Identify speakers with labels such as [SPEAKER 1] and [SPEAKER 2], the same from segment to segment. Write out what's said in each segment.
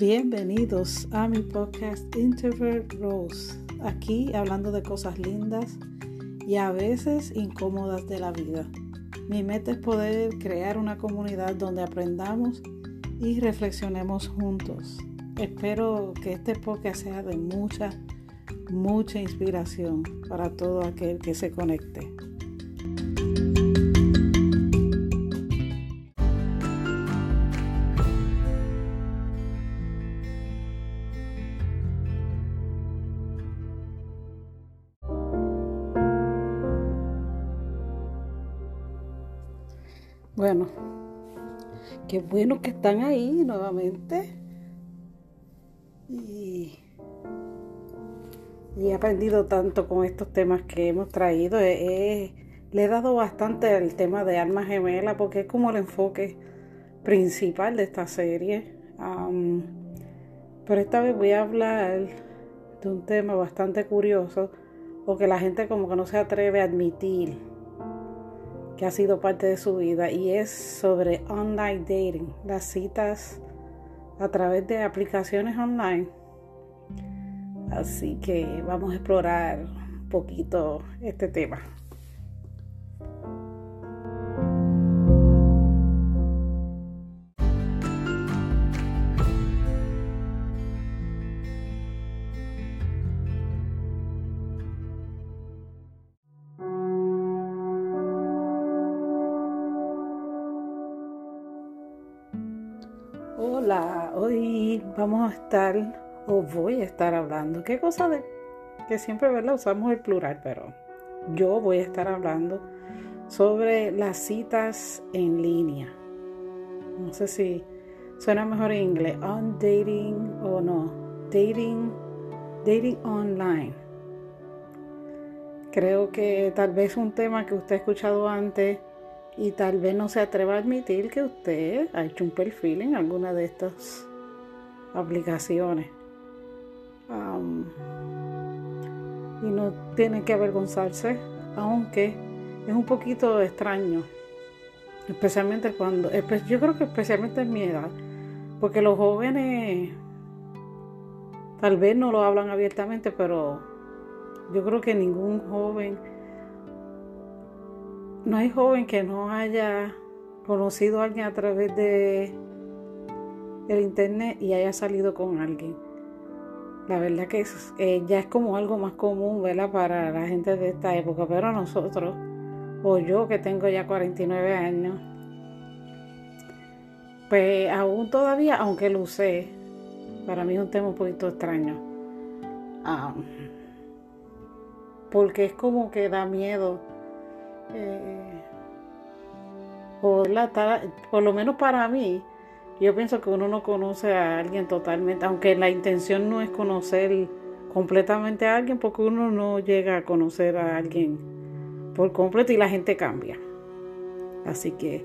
[SPEAKER 1] Bienvenidos a mi podcast Introvert Rose. Aquí hablando de cosas lindas y a veces incómodas de la vida. Mi meta es poder crear una comunidad donde aprendamos y reflexionemos juntos. Espero que este podcast sea de mucha, mucha inspiración para todo aquel que se conecte. Bueno, qué bueno que están ahí nuevamente. Y, he aprendido tanto con estos temas que hemos traído. le he dado bastante al tema de alma gemela porque es como el enfoque principal de esta serie. pero esta vez voy a hablar de un tema bastante curioso o que la gente como que no se atreve a admitir que ha sido parte de su vida y es sobre online dating, las citas a través de aplicaciones online. Así que vamos a explorar un poquito este tema. Vamos a estar o voy a estar hablando. ¿Qué cosa de que siempre ¿verdad? usamos el plural, pero yo voy a estar hablando sobre las citas en línea. No sé si suena mejor en inglés, on dating o no, dating, dating online. Creo que tal vez un tema que usted ha escuchado antes y tal vez no se atreva a admitir que usted ha hecho un perfil en alguna de estas aplicaciones. y no tiene que avergonzarse, aunque es un poquito extraño, especialmente cuando, yo creo que especialmente en mi edad, porque los jóvenes tal vez no lo hablan abiertamente, pero yo creo que ningún joven no hay joven que no haya conocido a alguien a través de el internet y haya salido con alguien. La verdad que eh, ya es como algo más común, ¿verdad? Para la gente de esta época, pero nosotros, o yo que tengo ya 49 años, pues aún todavía, aunque lo usé, para mí es un tema un poquito extraño. Ah, porque es como que da miedo eh, por lo menos para mí, yo pienso que uno no conoce a alguien totalmente, aunque la intención no es conocer completamente a alguien, porque uno no llega a conocer a alguien por completo y la gente cambia. Así que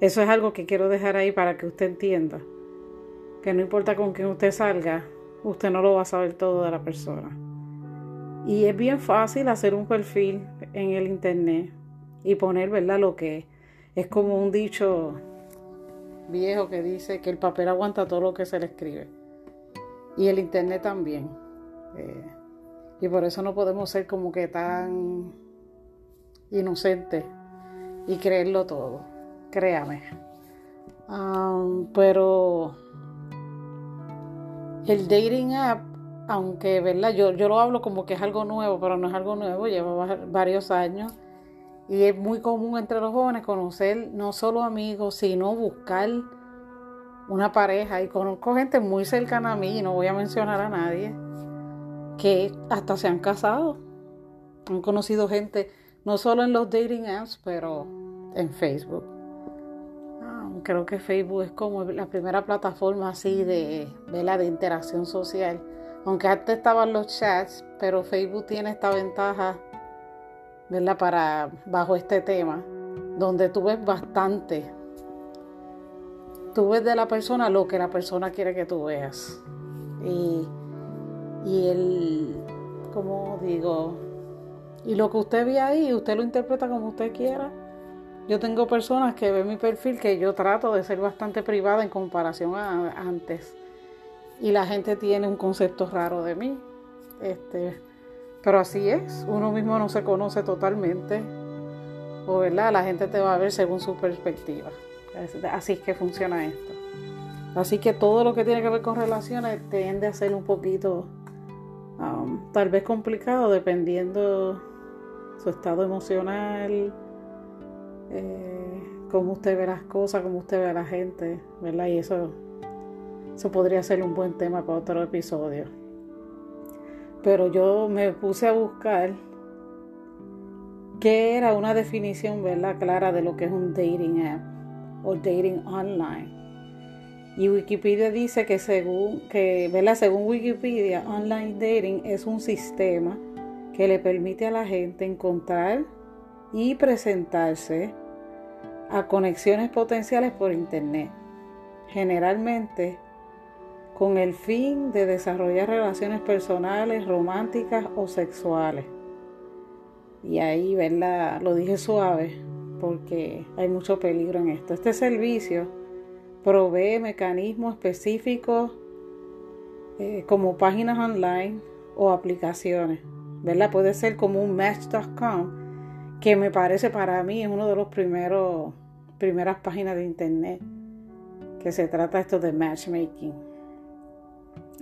[SPEAKER 1] eso es algo que quiero dejar ahí para que usted entienda, que no importa con quién usted salga, usted no lo va a saber todo de la persona. Y es bien fácil hacer un perfil en el internet y poner, ¿verdad? Lo que es como un dicho viejo que dice que el papel aguanta todo lo que se le escribe. Y el internet también. Eh, y por eso no podemos ser como que tan inocentes y creerlo todo. Créame. pero el dating app, aunque, ¿verdad? Yo, yo lo hablo como que es algo nuevo, pero no es algo nuevo, lleva varios años y es muy común entre los jóvenes conocer no solo amigos, sino buscar una pareja. Y conozco gente muy cercana a mí, y no voy a mencionar a nadie, que hasta se han casado. Han conocido gente no solo en los dating apps, pero en Facebook. Ah, creo que Facebook es como la primera plataforma así de, la de interacción social. Aunque antes estaban los chats, pero Facebook tiene esta ventaja ¿verdad? Para, bajo este tema, donde tú ves bastante. Tú ves de la persona lo que la persona quiere que tú veas. Y, y el, como digo, y lo que usted ve ahí, usted lo interpreta como usted quiera. Yo tengo personas que ven mi perfil que yo trato de ser bastante privada en comparación a antes. y la gente tiene un concepto raro de mí. Este, pero así es, uno mismo no se conoce totalmente, o verdad, la gente te va a ver según su perspectiva. Así es que funciona esto. Así que todo lo que tiene que ver con relaciones tiende a ser un poquito um, tal vez complicado dependiendo su estado emocional, eh, cómo usted ve las cosas, cómo usted ve a la gente, ¿verdad? Y eso, eso podría ser un buen tema para otro episodio. Pero yo me puse a buscar qué era una definición. Clara de lo que es un dating app o dating online. Y Wikipedia dice que según, que, según Wikipedia, online dating es un sistema que le permite a la gente encontrar y presentarse a conexiones potenciales por Internet, generalmente con el fin de desarrollar relaciones personales, románticas o sexuales. Y ahí, ¿verdad? Lo dije suave porque hay mucho peligro en esto. Este servicio provee mecanismos específicos eh, como páginas online o aplicaciones, ¿verdad? Puede ser como un match.com, que me parece para mí es uno de los primeros primeras páginas de internet que se trata esto de matchmaking.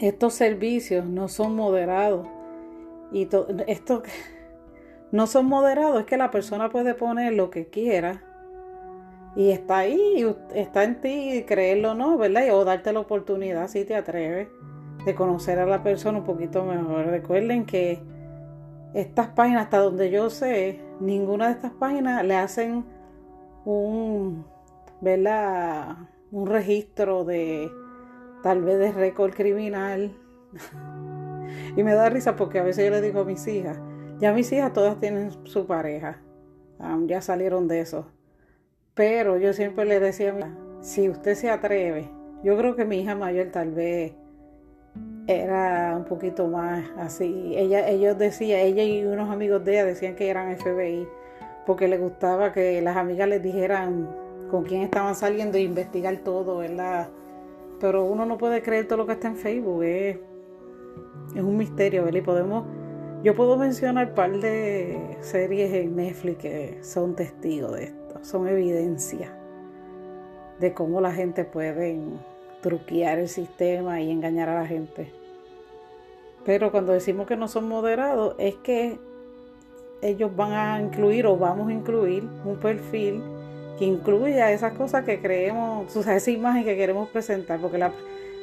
[SPEAKER 1] Estos servicios no son moderados y esto no son moderados, es que la persona puede poner lo que quiera y está ahí, está en ti creerlo o no, ¿verdad? O darte la oportunidad, si te atreves, de conocer a la persona un poquito mejor. Recuerden que estas páginas, hasta donde yo sé, ninguna de estas páginas le hacen un, ¿verdad? Un registro de tal vez de récord criminal. y me da risa porque a veces yo le digo a mis hijas, ya mis hijas todas tienen su pareja, ya salieron de eso pero yo siempre le decía, si usted se atreve, yo creo que mi hija mayor tal vez era un poquito más así. Ella, ellos decían, ella y unos amigos de ella decían que eran FBI, porque le gustaba que las amigas les dijeran con quién estaban saliendo e investigar todo, ¿verdad? Pero uno no puede creer todo lo que está en Facebook, es, es un misterio, ¿verdad? Y podemos, yo puedo mencionar un par de series en Netflix que son testigos de esto son evidencia de cómo la gente puede truquear el sistema y engañar a la gente. Pero cuando decimos que no son moderados, es que ellos van a incluir o vamos a incluir un perfil que incluya esas cosas que creemos, o sea, esa imagen que queremos presentar, porque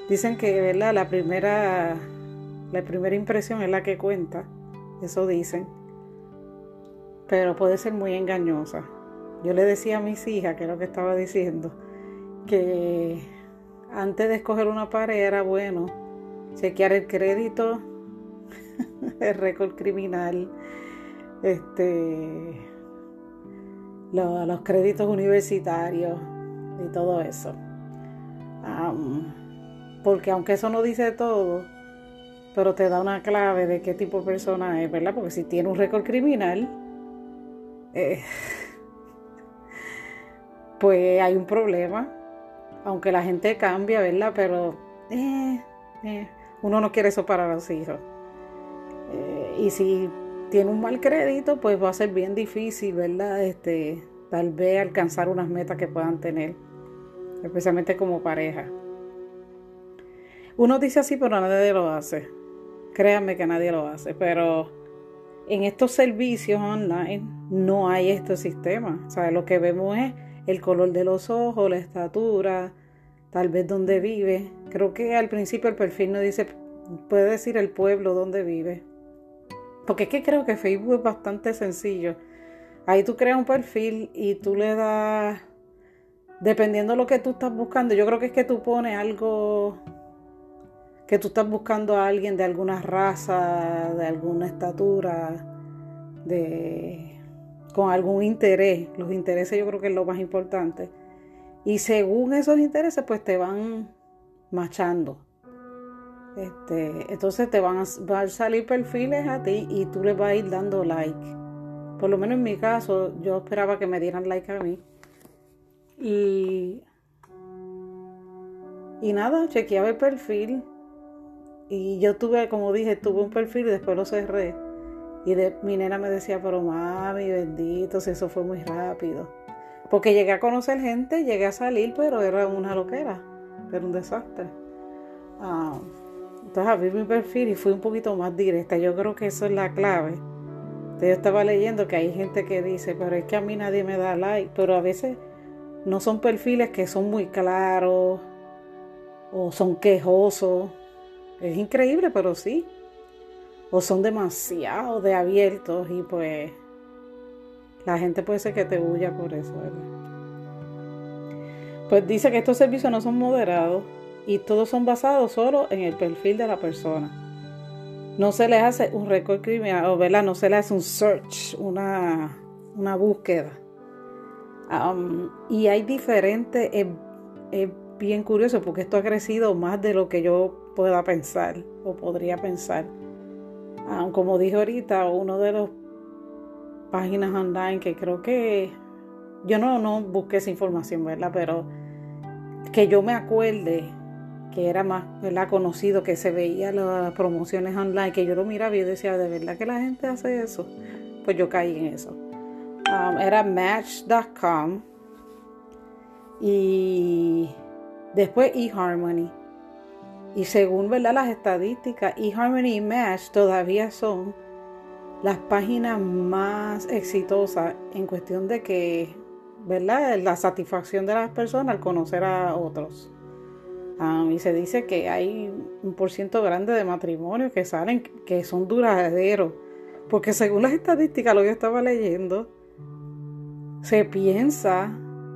[SPEAKER 1] dicen que la primera la primera impresión es la que cuenta, eso dicen, pero puede ser muy engañosa. Yo le decía a mis hijas, que es lo que estaba diciendo, que antes de escoger una pared era bueno chequear el crédito, el récord criminal, este, los, créditos universitarios y todo eso. porque aunque eso no dice todo, pero te da una clave de qué tipo de persona es, ¿verdad? Porque si tiene un récord criminal, eh, pues hay un problema. Aunque la gente cambia, ¿verdad? Pero eh, eh, uno no quiere eso para los hijos. Y si tiene un mal crédito, pues va a ser bien difícil, ¿verdad? Este, tal vez alcanzar unas metas que puedan tener, especialmente como pareja. Uno dice así, pero nadie lo hace. Créanme que nadie lo hace, pero en estos servicios online no hay este sistema. O sea, lo que vemos es el color de los ojos, la estatura, tal vez dónde vive. Creo que al principio el perfil no dice, puede decir el pueblo donde vive. Porque es que creo que Facebook es bastante sencillo. Ahí tú creas un perfil y tú le das, dependiendo de lo que tú estás buscando, yo creo que es que tú pones algo que tú estás buscando a alguien de alguna raza, de alguna estatura, de con algún interés. Los intereses yo creo que es lo más importante. Y según esos intereses, pues te van machando. Este, entonces te van a, salir perfiles a ti y tú les vas a ir dando like. Por lo menos en mi caso, yo esperaba que me dieran like a mí. Y, y nada, chequeaba el perfil Y yo tuve, como dije, tuve un perfil y después lo cerré. Y de, mi nena me decía, pero mami, bendito, si eso fue muy rápido. Porque llegué a conocer gente, llegué a salir, pero era una loquera, era un desastre. Ah, entonces abrí mi perfil y fui un poquito más directa. Yo creo que eso es la clave. yo estaba leyendo que hay gente que dice, pero es que a mí nadie me da like, pero a veces no son perfiles que son muy claros o son quejosos. Es increíble, pero sí. O son demasiado de abiertos y pues la gente puede ser que te huya por eso, Pues dice que estos servicios no son moderados y todos son basados solo en el perfil de la persona. No se les hace un récord criminal, ¿verdad? No se le hace un search, una, una búsqueda. Um, y hay diferentes, es bien curioso porque esto ha crecido más de lo que yo pueda pensar o podría pensar. Um, como dije ahorita, uno de los páginas online que creo que yo no, no busqué esa información, ¿verdad? Pero que yo me acuerde que era más ¿verdad? conocido, que se veía las promociones online, que yo lo miraba y decía, ¿de verdad que la gente hace eso? Pues yo caí en eso. Um, era match.com y después eHarmony. Y según ¿verdad? las estadísticas, eHarmony y Match todavía son las páginas más exitosas en cuestión de que, ¿verdad? La satisfacción de las personas al conocer a otros. Um, y se dice que hay un por ciento grande de matrimonios que salen que son duraderos. Porque según las estadísticas, lo que yo estaba leyendo, se piensa,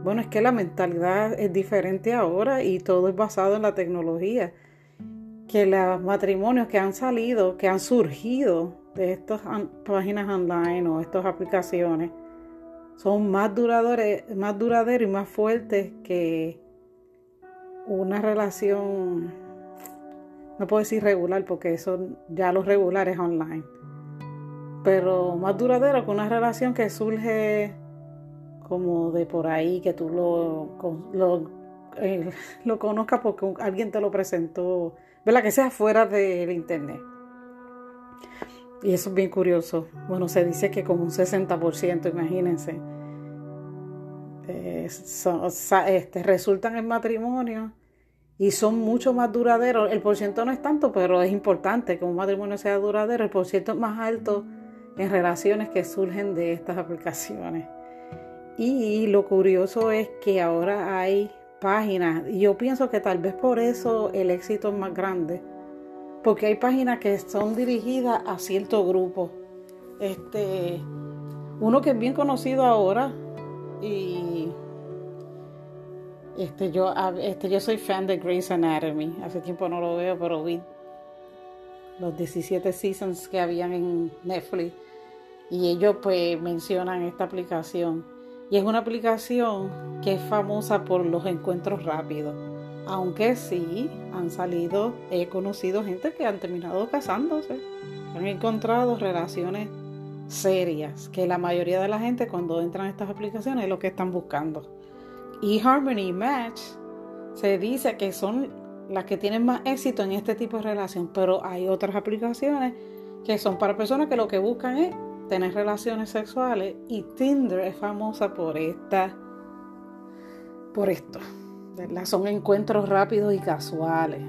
[SPEAKER 1] bueno, es que la mentalidad es diferente ahora y todo es basado en la tecnología. Que los matrimonios que han salido, que han surgido de estas páginas online o estas aplicaciones son más duraderos, más duraderos y más fuertes que una relación, no puedo decir regular porque eso ya los regulares online, pero más duradero que una relación que surge como de por ahí, que tú lo, lo, eh, lo conozcas porque alguien te lo presentó, ¿verdad? Que sea fuera del internet. Y eso es bien curioso. Bueno, se dice que como un 60%, imagínense, eh, este, resultan en matrimonio y son mucho más duraderos. El porciento no es tanto, pero es importante que un matrimonio sea duradero. El porciento es más alto en relaciones que surgen de estas aplicaciones. Y lo curioso es que ahora hay páginas, y yo pienso que tal vez por eso el éxito es más grande porque hay páginas que son dirigidas a cierto grupo. Este, uno que es bien conocido ahora y este yo este yo soy fan de Grey's Anatomy. Hace tiempo no lo veo, pero vi los 17 seasons que habían en Netflix. Y ellos pues mencionan esta aplicación. Y es una aplicación que es famosa por los encuentros rápidos. Aunque sí han salido, he conocido gente que han terminado casándose, han encontrado relaciones serias, que la mayoría de la gente cuando entran a estas aplicaciones es lo que están buscando. Y Harmony Match se dice que son las que tienen más éxito en este tipo de relación, pero hay otras aplicaciones que son para personas que lo que buscan es tener relaciones sexuales y Tinder es famosa por esta por esto. Son encuentros rápidos y casuales.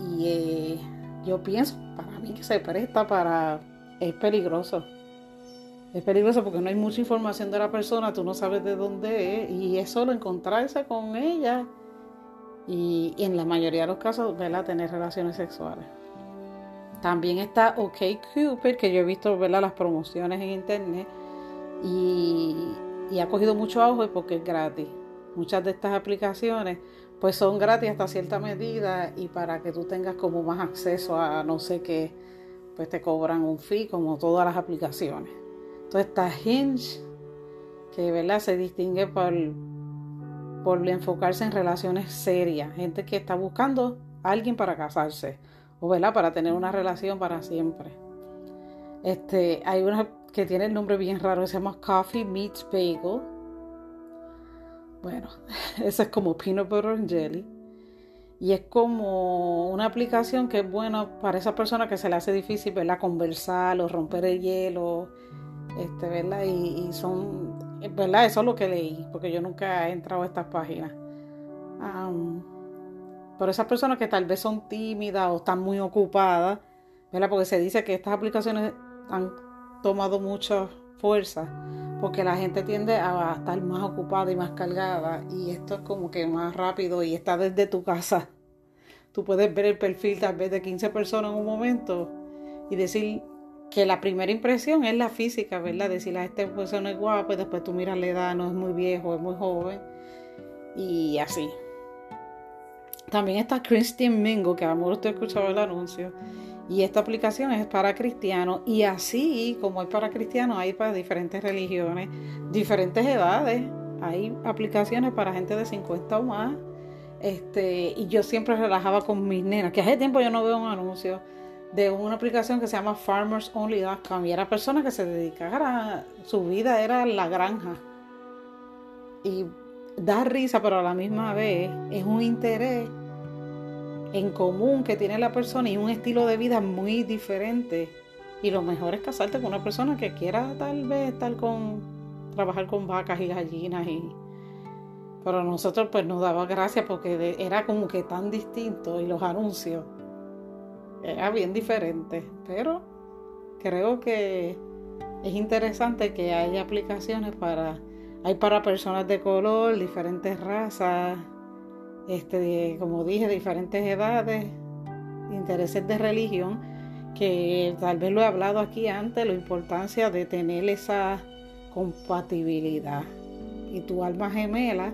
[SPEAKER 1] Y eh, yo pienso, para mí que se presta para... Es peligroso. Es peligroso porque no hay mucha información de la persona, tú no sabes de dónde es y es solo encontrarse con ella y, en la mayoría de los casos, ¿verdad? Tener relaciones sexuales. También está OkCupid, que yo he visto, ¿verdad? Las promociones en internet y, y ha cogido mucho auge porque es gratis. Muchas de estas aplicaciones pues son gratis hasta cierta medida y para que tú tengas como más acceso a no sé qué, pues te cobran un fee como todas las aplicaciones. Entonces está Hinge, que ¿verdad? se distingue por, por enfocarse en relaciones serias, gente que está buscando a alguien para casarse o ¿verdad? para tener una relación para siempre. Este, hay una que tiene el nombre bien raro, se llama Coffee Meets Bagel bueno, eso es como peanut butter and jelly. Y es como una aplicación que es buena para esas personas que se le hace difícil, ¿verdad? Conversar o romper el hielo, este, ¿verdad? Y, son, ¿verdad? Eso es lo que leí, porque yo nunca he entrado a estas páginas. pero esas personas que tal vez son tímidas o están muy ocupadas, ¿verdad? Porque se dice que estas aplicaciones han tomado mucha fuerza, porque la gente tiende a estar más ocupada y más cargada, y esto es como que más rápido y está desde tu casa. Tú puedes ver el perfil tal vez de 15 personas en un momento y decir que la primera impresión es la física, ¿verdad? Decir a este persona es guapo y después tú miras la edad, no es muy viejo, es muy joven y así. También está Christian Mingo, que a lo mejor usted ha escuchado el anuncio. Y esta aplicación es para cristianos. Y así como es para cristianos, hay para diferentes religiones, diferentes edades. Hay aplicaciones para gente de 50 o más. Este, y yo siempre relajaba con mis nenas, que hace tiempo yo no veo un anuncio de una aplicación que se llama farmersonly.com y era persona que se dedicara, su vida era la granja. Y da risa, pero a la misma vez es un interés en común que tiene la persona y un estilo de vida muy diferente. Y lo mejor es casarte con una persona que quiera tal vez estar con, trabajar con vacas y gallinas y... Pero nosotros pues nos daba gracia porque era como que tan distinto y los anuncios era bien diferente. Pero creo que es interesante que haya aplicaciones para... Hay para personas de color, diferentes razas, este, como dije, diferentes edades, intereses de religión, que tal vez lo he hablado aquí antes, la importancia de tener esa compatibilidad. Y tu alma gemela,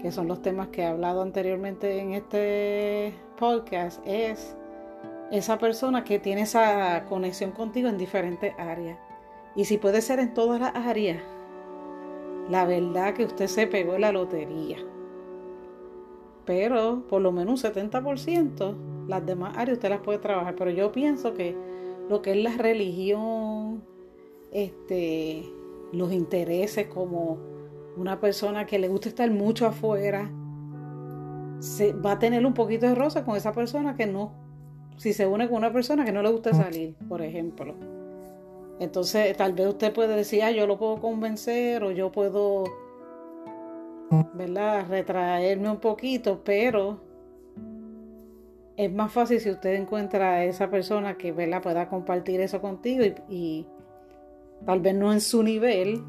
[SPEAKER 1] que son los temas que he hablado anteriormente en este podcast, es esa persona que tiene esa conexión contigo en diferentes áreas. Y si puede ser en todas las áreas, la verdad que usted se pegó en la lotería pero por lo menos un 70% las demás áreas usted las puede trabajar. Pero yo pienso que lo que es la religión, este, los intereses como una persona que le gusta estar mucho afuera, se, va a tener un poquito de rosa con esa persona que no, si se une con una persona que no le gusta salir, por ejemplo. Entonces, tal vez usted puede decir, ah, yo lo puedo convencer o yo puedo ¿verdad? Retraerme un poquito, pero es más fácil si usted encuentra a esa persona que ¿verdad? pueda compartir eso contigo y, tal vez no en su nivel,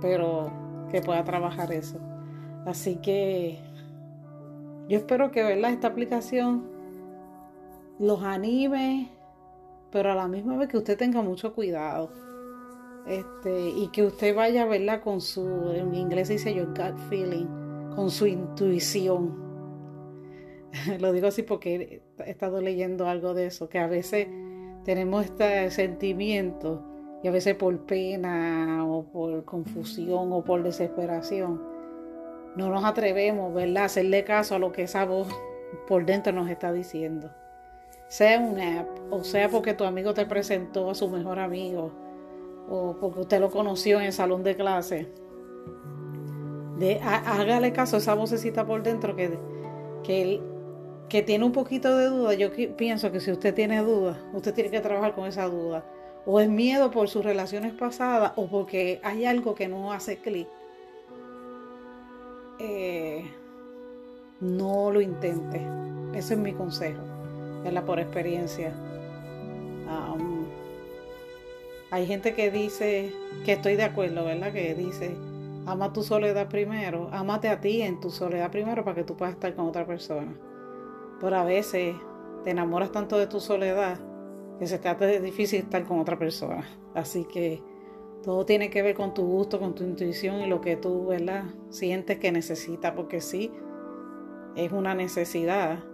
[SPEAKER 1] pero que pueda trabajar eso. Así que yo espero que ¿verdad? esta aplicación los anime, pero a la misma vez que usted tenga mucho cuidado. Este, y que usted vaya, ¿verdad? Con su, en inglés dice your gut feeling, con su intuición. Lo digo así porque he estado leyendo algo de eso, que a veces tenemos este sentimiento y a veces por pena o por confusión o por desesperación no nos atrevemos, ¿verdad? A hacerle caso a lo que esa voz por dentro nos está diciendo. Sea un app o sea porque tu amigo te presentó a su mejor amigo o porque usted lo conoció en el salón de clase, de, hágale caso a esa vocecita por dentro que, que, que tiene un poquito de duda. Yo pienso que si usted tiene duda, usted tiene que trabajar con esa duda. O es miedo por sus relaciones pasadas o porque hay algo que no hace clic. Eh, no lo intente. Ese es mi consejo, la Por experiencia. Hay gente que dice, que estoy de acuerdo, ¿verdad? Que dice, ama tu soledad primero, amate a ti en tu soledad primero para que tú puedas estar con otra persona. Pero a veces te enamoras tanto de tu soledad que se te hace difícil estar con otra persona. Así que todo tiene que ver con tu gusto, con tu intuición y lo que tú, ¿verdad? Sientes que necesitas, porque sí, es una necesidad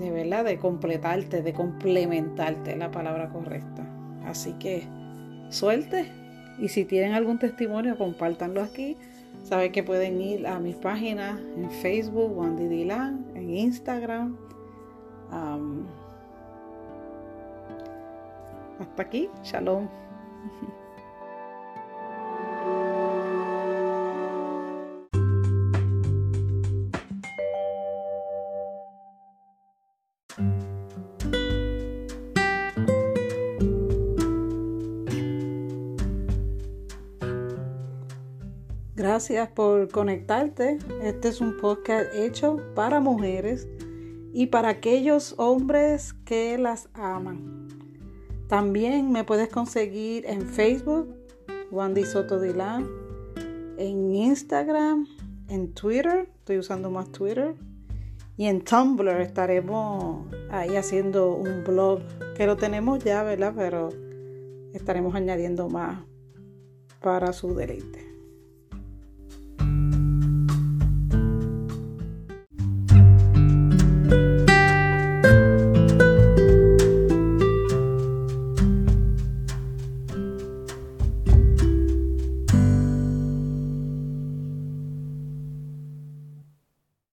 [SPEAKER 1] de verdad de completarte, de complementarte, la palabra correcta. Así que suelte y si tienen algún testimonio, compártanlo aquí. Saben que pueden ir a mis páginas en Facebook, Wandy Dilan, en Instagram. hasta aquí, shalom. gracias por conectarte. Este es un podcast hecho para mujeres y para aquellos hombres que las aman. También me puedes conseguir en Facebook, Wandy Soto Dilán, en Instagram, en Twitter, estoy usando más Twitter, y en Tumblr estaremos ahí haciendo un blog que lo tenemos ya, ¿verdad? Pero estaremos añadiendo más para su deleite.